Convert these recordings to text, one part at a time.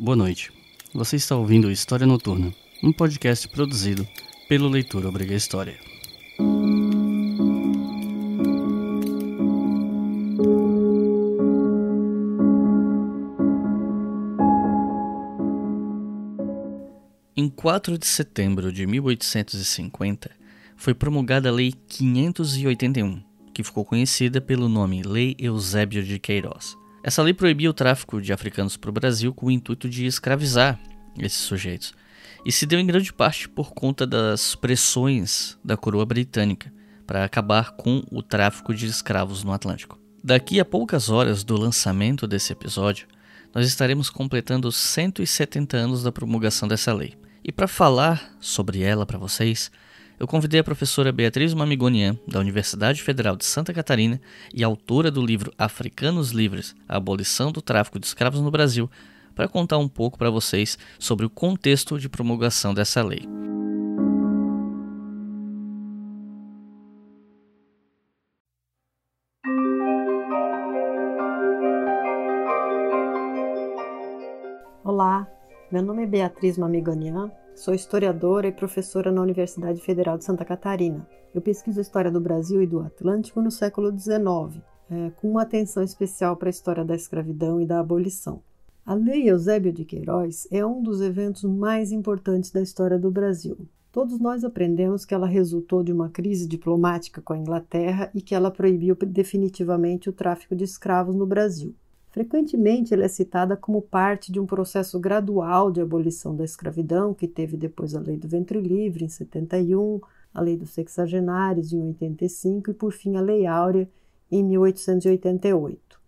Boa noite. Você está ouvindo História Noturna, um podcast produzido pelo Leitor Obriga História. Em 4 de setembro de 1850, foi promulgada a Lei 581, que ficou conhecida pelo nome Lei Eusébio de Queiroz. Essa lei proibia o tráfico de africanos para o Brasil com o intuito de escravizar esses sujeitos, e se deu em grande parte por conta das pressões da coroa britânica para acabar com o tráfico de escravos no Atlântico. Daqui a poucas horas do lançamento desse episódio, nós estaremos completando 170 anos da promulgação dessa lei. E para falar sobre ela para vocês, eu convidei a professora Beatriz Mamigonian, da Universidade Federal de Santa Catarina e autora do livro Africanos Livres: A Abolição do Tráfico de Escravos no Brasil, para contar um pouco para vocês sobre o contexto de promulgação dessa lei. Olá, meu nome é Beatriz Mamigonian, Sou historiadora e professora na Universidade Federal de Santa Catarina. Eu pesquiso a história do Brasil e do Atlântico no século XIX, é, com uma atenção especial para a história da escravidão e da abolição. A Lei Eusébio de Queiroz é um dos eventos mais importantes da história do Brasil. Todos nós aprendemos que ela resultou de uma crise diplomática com a Inglaterra e que ela proibiu definitivamente o tráfico de escravos no Brasil. Frequentemente, ela é citada como parte de um processo gradual de abolição da escravidão, que teve depois a Lei do Ventre Livre, em 71, a Lei dos Sexagenários, em 85 e, por fim, a Lei Áurea, em 1888.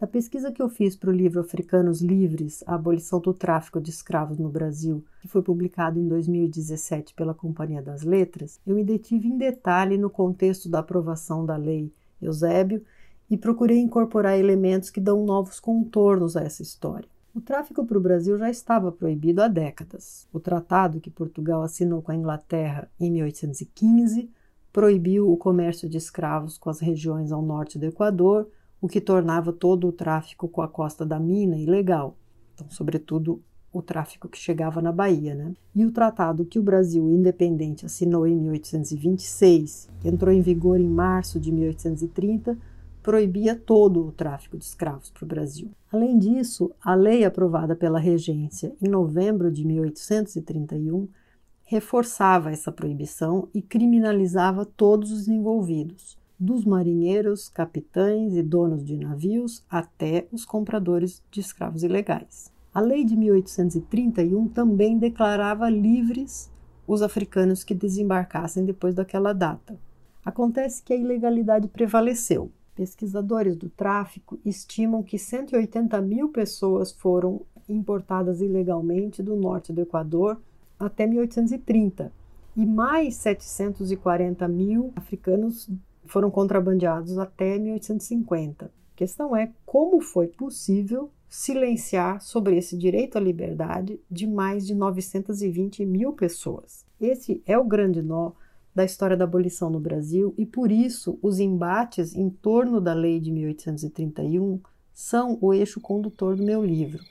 Na pesquisa que eu fiz para o livro Africanos Livres, a abolição do tráfico de escravos no Brasil, que foi publicado em 2017 pela Companhia das Letras, eu me detive em detalhe no contexto da aprovação da Lei Eusébio e procurei incorporar elementos que dão novos contornos a essa história. O tráfico para o Brasil já estava proibido há décadas. O tratado que Portugal assinou com a Inglaterra em 1815 proibiu o comércio de escravos com as regiões ao norte do Equador, o que tornava todo o tráfico com a costa da mina ilegal. Então, sobretudo, o tráfico que chegava na Bahia, né? E o tratado que o Brasil independente assinou em 1826, que entrou em vigor em março de 1830, proibia todo o tráfico de escravos para o Brasil. Além disso, a lei aprovada pela Regência em novembro de 1831 reforçava essa proibição e criminalizava todos os envolvidos, dos marinheiros, capitães e donos de navios até os compradores de escravos ilegais. A lei de 1831 também declarava livres os africanos que desembarcassem depois daquela data. Acontece que a ilegalidade prevaleceu. Pesquisadores do tráfico estimam que 180 mil pessoas foram importadas ilegalmente do norte do Equador até 1830 e mais 740 mil africanos foram contrabandeados até 1850. A questão é como foi possível silenciar sobre esse direito à liberdade de mais de 920 mil pessoas. Esse é o grande nó da história da abolição no Brasil e por isso os embates em torno da lei de 1831 são o eixo condutor do meu livro.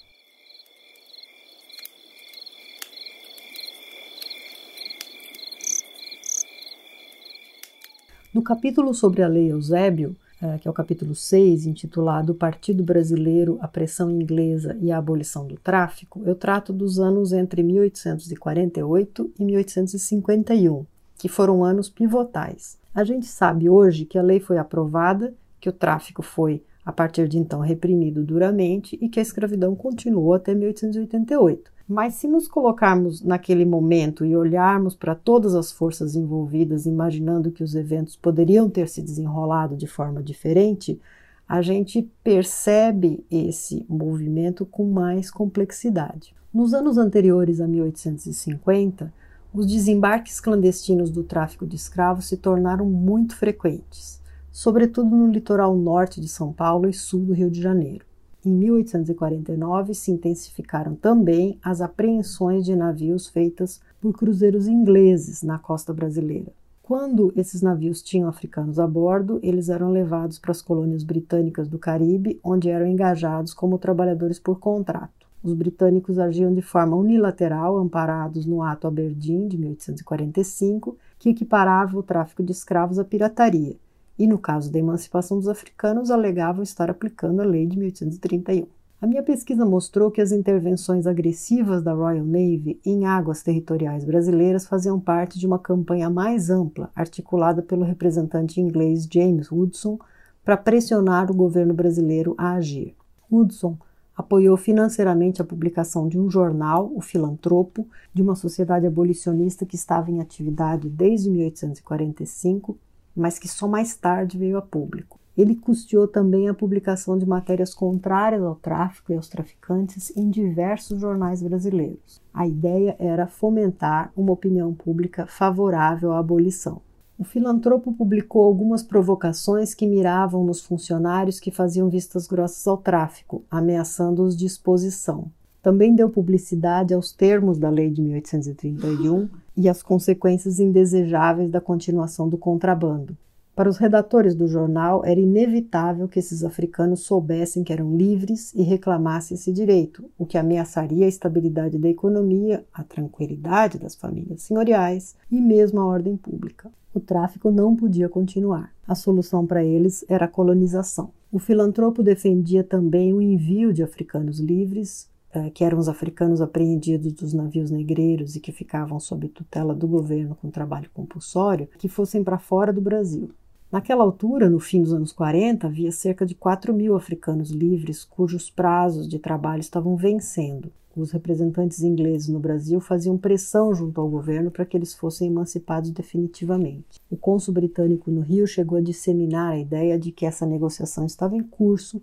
No capítulo sobre a Lei Eusébio, eh, que é o capítulo 6, intitulado Partido Brasileiro, a Pressão Inglesa e a Abolição do Tráfico, eu trato dos anos entre 1848 e 1851 que foram anos pivotais. A gente sabe hoje que a lei foi aprovada, que o tráfico foi, a partir de então, reprimido duramente e que a escravidão continuou até 1888. Mas se nos colocarmos naquele momento e olharmos para todas as forças envolvidas, imaginando que os eventos poderiam ter se desenrolado de forma diferente, a gente percebe esse movimento com mais complexidade. Nos anos anteriores a 1850, os desembarques clandestinos do tráfico de escravos se tornaram muito frequentes, sobretudo no litoral norte de São Paulo e sul do Rio de Janeiro. Em 1849 se intensificaram também as apreensões de navios feitas por cruzeiros ingleses na costa brasileira. Quando esses navios tinham africanos a bordo, eles eram levados para as colônias britânicas do Caribe, onde eram engajados como trabalhadores por contrato. Os britânicos agiam de forma unilateral, amparados no Ato Aberdeen de 1845, que equiparava o tráfico de escravos à pirataria, e no caso da emancipação dos africanos, alegavam estar aplicando a lei de 1831. A minha pesquisa mostrou que as intervenções agressivas da Royal Navy em águas territoriais brasileiras faziam parte de uma campanha mais ampla, articulada pelo representante inglês James Woodson, para pressionar o governo brasileiro a agir. Woodson apoiou financeiramente a publicação de um jornal, O Filantropo, de uma sociedade abolicionista que estava em atividade desde 1845, mas que só mais tarde veio a público. Ele custeou também a publicação de matérias contrárias ao tráfico e aos traficantes em diversos jornais brasileiros. A ideia era fomentar uma opinião pública favorável à abolição. O filantropo publicou algumas provocações que miravam nos funcionários que faziam vistas grossas ao tráfico, ameaçando-os de exposição. Também deu publicidade aos termos da Lei de 1831 e às consequências indesejáveis da continuação do contrabando. Para os redatores do jornal, era inevitável que esses africanos soubessem que eram livres e reclamassem esse direito, o que ameaçaria a estabilidade da economia, a tranquilidade das famílias senhoriais e mesmo a ordem pública. O tráfico não podia continuar. A solução para eles era a colonização. O filantropo defendia também o envio de africanos livres, eh, que eram os africanos apreendidos dos navios negreiros e que ficavam sob tutela do governo com trabalho compulsório, que fossem para fora do Brasil. Naquela altura, no fim dos anos 40, havia cerca de 4 mil africanos livres cujos prazos de trabalho estavam vencendo. Os representantes ingleses no Brasil faziam pressão junto ao governo para que eles fossem emancipados definitivamente. O cônsul britânico no Rio chegou a disseminar a ideia de que essa negociação estava em curso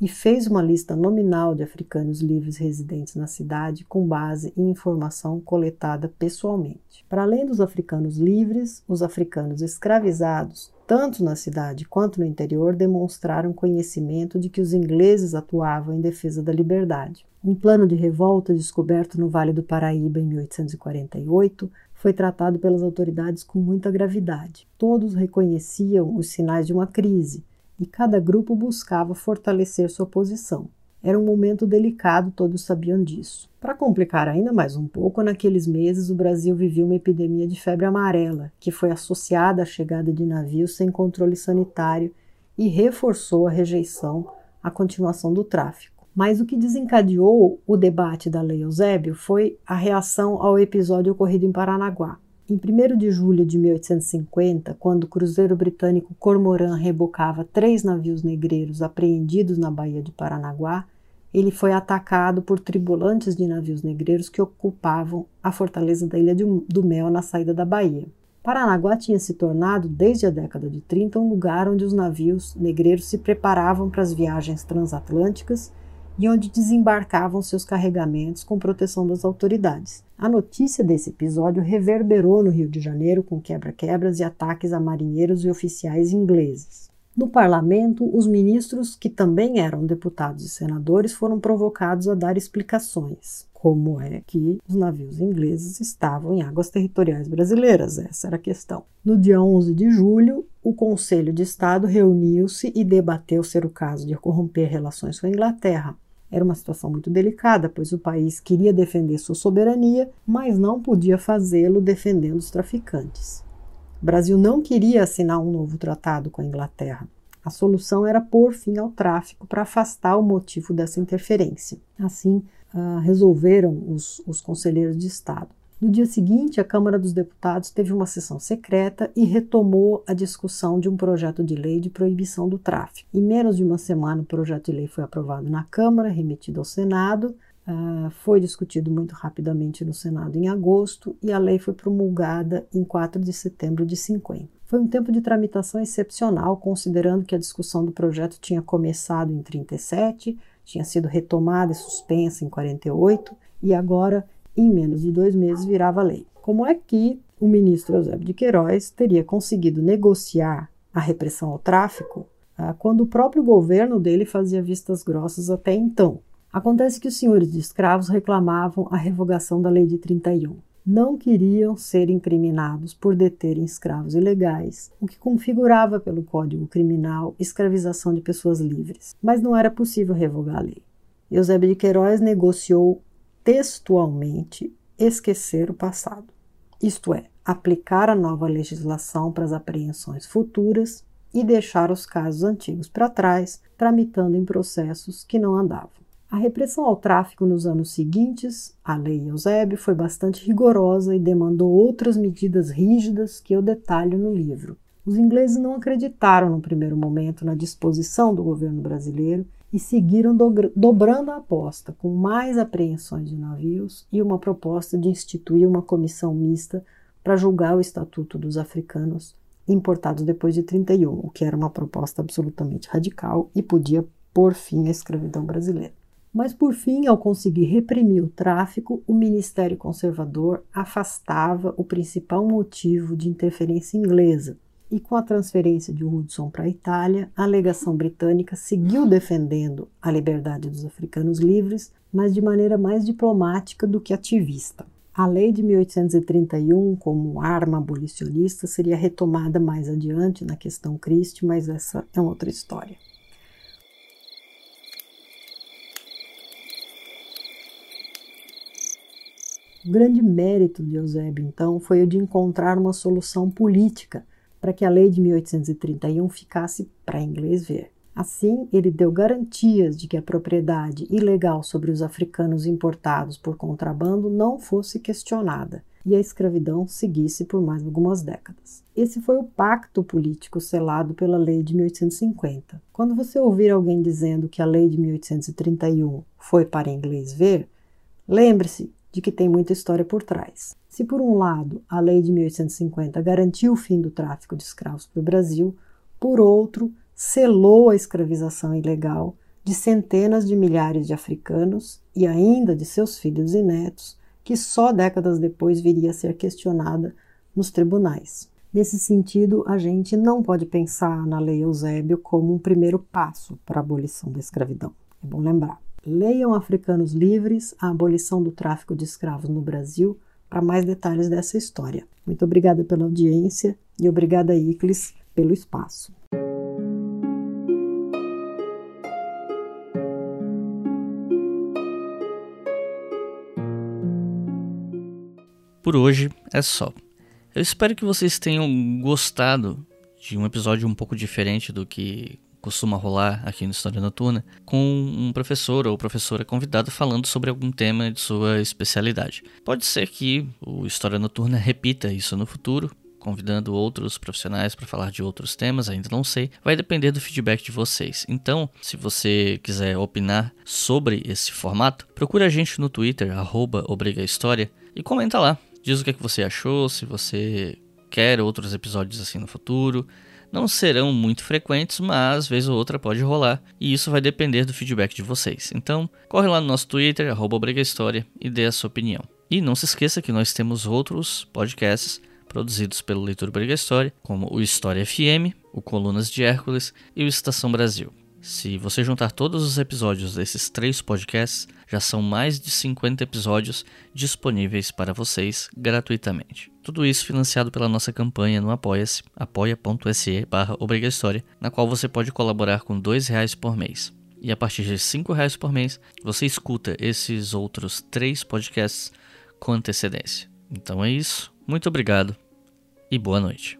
e fez uma lista nominal de africanos livres residentes na cidade com base em informação coletada pessoalmente. Para além dos africanos livres, os africanos escravizados tanto na cidade quanto no interior, demonstraram conhecimento de que os ingleses atuavam em defesa da liberdade. Um plano de revolta descoberto no Vale do Paraíba em 1848 foi tratado pelas autoridades com muita gravidade. Todos reconheciam os sinais de uma crise e cada grupo buscava fortalecer sua posição. Era um momento delicado, todos sabiam disso. Para complicar ainda mais um pouco, naqueles meses o Brasil vivia uma epidemia de febre amarela, que foi associada à chegada de navios sem controle sanitário e reforçou a rejeição à continuação do tráfico. Mas o que desencadeou o debate da Lei Eusébio foi a reação ao episódio ocorrido em Paranaguá. Em 1 de julho de 1850, quando o cruzeiro britânico Cormoran rebocava três navios negreiros apreendidos na Baía de Paranaguá, ele foi atacado por tripulantes de navios negreiros que ocupavam a fortaleza da Ilha do Mel na saída da Bahia. Paranaguá tinha se tornado, desde a década de 30, um lugar onde os navios negreiros se preparavam para as viagens transatlânticas e onde desembarcavam seus carregamentos com proteção das autoridades. A notícia desse episódio reverberou no Rio de Janeiro com quebra-quebras e ataques a marinheiros e oficiais ingleses. No parlamento, os ministros, que também eram deputados e senadores, foram provocados a dar explicações. Como é que os navios ingleses estavam em águas territoriais brasileiras? Essa era a questão. No dia 11 de julho, o Conselho de Estado reuniu-se e debateu ser o caso de corromper relações com a Inglaterra. Era uma situação muito delicada, pois o país queria defender sua soberania, mas não podia fazê-lo defendendo os traficantes. O Brasil não queria assinar um novo tratado com a Inglaterra. A solução era pôr fim ao tráfico para afastar o motivo dessa interferência. Assim, uh, resolveram os, os conselheiros de Estado. No dia seguinte, a Câmara dos Deputados teve uma sessão secreta e retomou a discussão de um projeto de lei de proibição do tráfico. Em menos de uma semana, o projeto de lei foi aprovado na Câmara, remetido ao Senado, uh, foi discutido muito rapidamente no Senado em agosto e a lei foi promulgada em 4 de setembro de 50. Foi um tempo de tramitação excepcional, considerando que a discussão do projeto tinha começado em 37, tinha sido retomada e suspensa em 48 e agora em menos de dois meses virava lei. Como é que o ministro Eusébio de Queiroz teria conseguido negociar a repressão ao tráfico ah, quando o próprio governo dele fazia vistas grossas até então? Acontece que os senhores de escravos reclamavam a revogação da Lei de 31. Não queriam ser incriminados por deterem escravos ilegais, o que configurava pelo Código Criminal escravização de pessoas livres. Mas não era possível revogar a lei. Eusébio de Queiroz negociou textualmente esquecer o passado, isto é, aplicar a nova legislação para as apreensões futuras e deixar os casos antigos para trás, tramitando em processos que não andavam. A repressão ao tráfico nos anos seguintes, a Lei Eusébio, foi bastante rigorosa e demandou outras medidas rígidas que eu detalho no livro. Os ingleses não acreditaram no primeiro momento na disposição do governo brasileiro e seguiram do dobrando a aposta, com mais apreensões de navios e uma proposta de instituir uma comissão mista para julgar o Estatuto dos Africanos importados depois de 31, o que era uma proposta absolutamente radical e podia pôr fim à escravidão brasileira. Mas, por fim, ao conseguir reprimir o tráfico, o Ministério Conservador afastava o principal motivo de interferência inglesa. E com a transferência de Hudson para a Itália, a alegação britânica seguiu defendendo a liberdade dos africanos livres, mas de maneira mais diplomática do que ativista. A lei de 1831, como arma abolicionista, seria retomada mais adiante na questão Christie, mas essa é outra história. O grande mérito de Eusébio, então, foi o de encontrar uma solução política para que a lei de 1831 ficasse para inglês ver. Assim, ele deu garantias de que a propriedade ilegal sobre os africanos importados por contrabando não fosse questionada e a escravidão seguisse por mais algumas décadas. Esse foi o pacto político selado pela Lei de 1850. Quando você ouvir alguém dizendo que a Lei de 1831 foi para inglês ver, lembre-se de que tem muita história por trás. Se, por um lado, a Lei de 1850 garantiu o fim do tráfico de escravos para o Brasil, por outro, selou a escravização ilegal de centenas de milhares de africanos e ainda de seus filhos e netos, que só décadas depois viria a ser questionada nos tribunais. Nesse sentido, a gente não pode pensar na Lei Eusébio como um primeiro passo para a abolição da escravidão. É bom lembrar. Leiam Africanos Livres, a abolição do tráfico de escravos no Brasil, para mais detalhes dessa história. Muito obrigada pela audiência e obrigada, Iclis, pelo espaço. Por hoje é só. Eu espero que vocês tenham gostado de um episódio um pouco diferente do que costuma rolar aqui no História Noturna, com um professor ou professora convidado falando sobre algum tema de sua especialidade. Pode ser que o História Noturna repita isso no futuro, convidando outros profissionais para falar de outros temas, ainda não sei. Vai depender do feedback de vocês. Então, se você quiser opinar sobre esse formato, procura a gente no Twitter, arroba História, e comenta lá. Diz o que, é que você achou, se você quer outros episódios assim no futuro. Não serão muito frequentes, mas vez ou outra pode rolar, e isso vai depender do feedback de vocês. Então, corre lá no nosso Twitter, arroba História, e dê a sua opinião. E não se esqueça que nós temos outros podcasts produzidos pelo Leitura Briga História, como o História FM, o Colunas de Hércules e o Estação Brasil. Se você juntar todos os episódios desses três podcasts, já são mais de 50 episódios disponíveis para vocês gratuitamente. Tudo isso financiado pela nossa campanha no Apoia-se, apoia.se barra na qual você pode colaborar com R$ reais por mês. E a partir de R$ reais por mês, você escuta esses outros três podcasts com antecedência. Então é isso, muito obrigado e boa noite.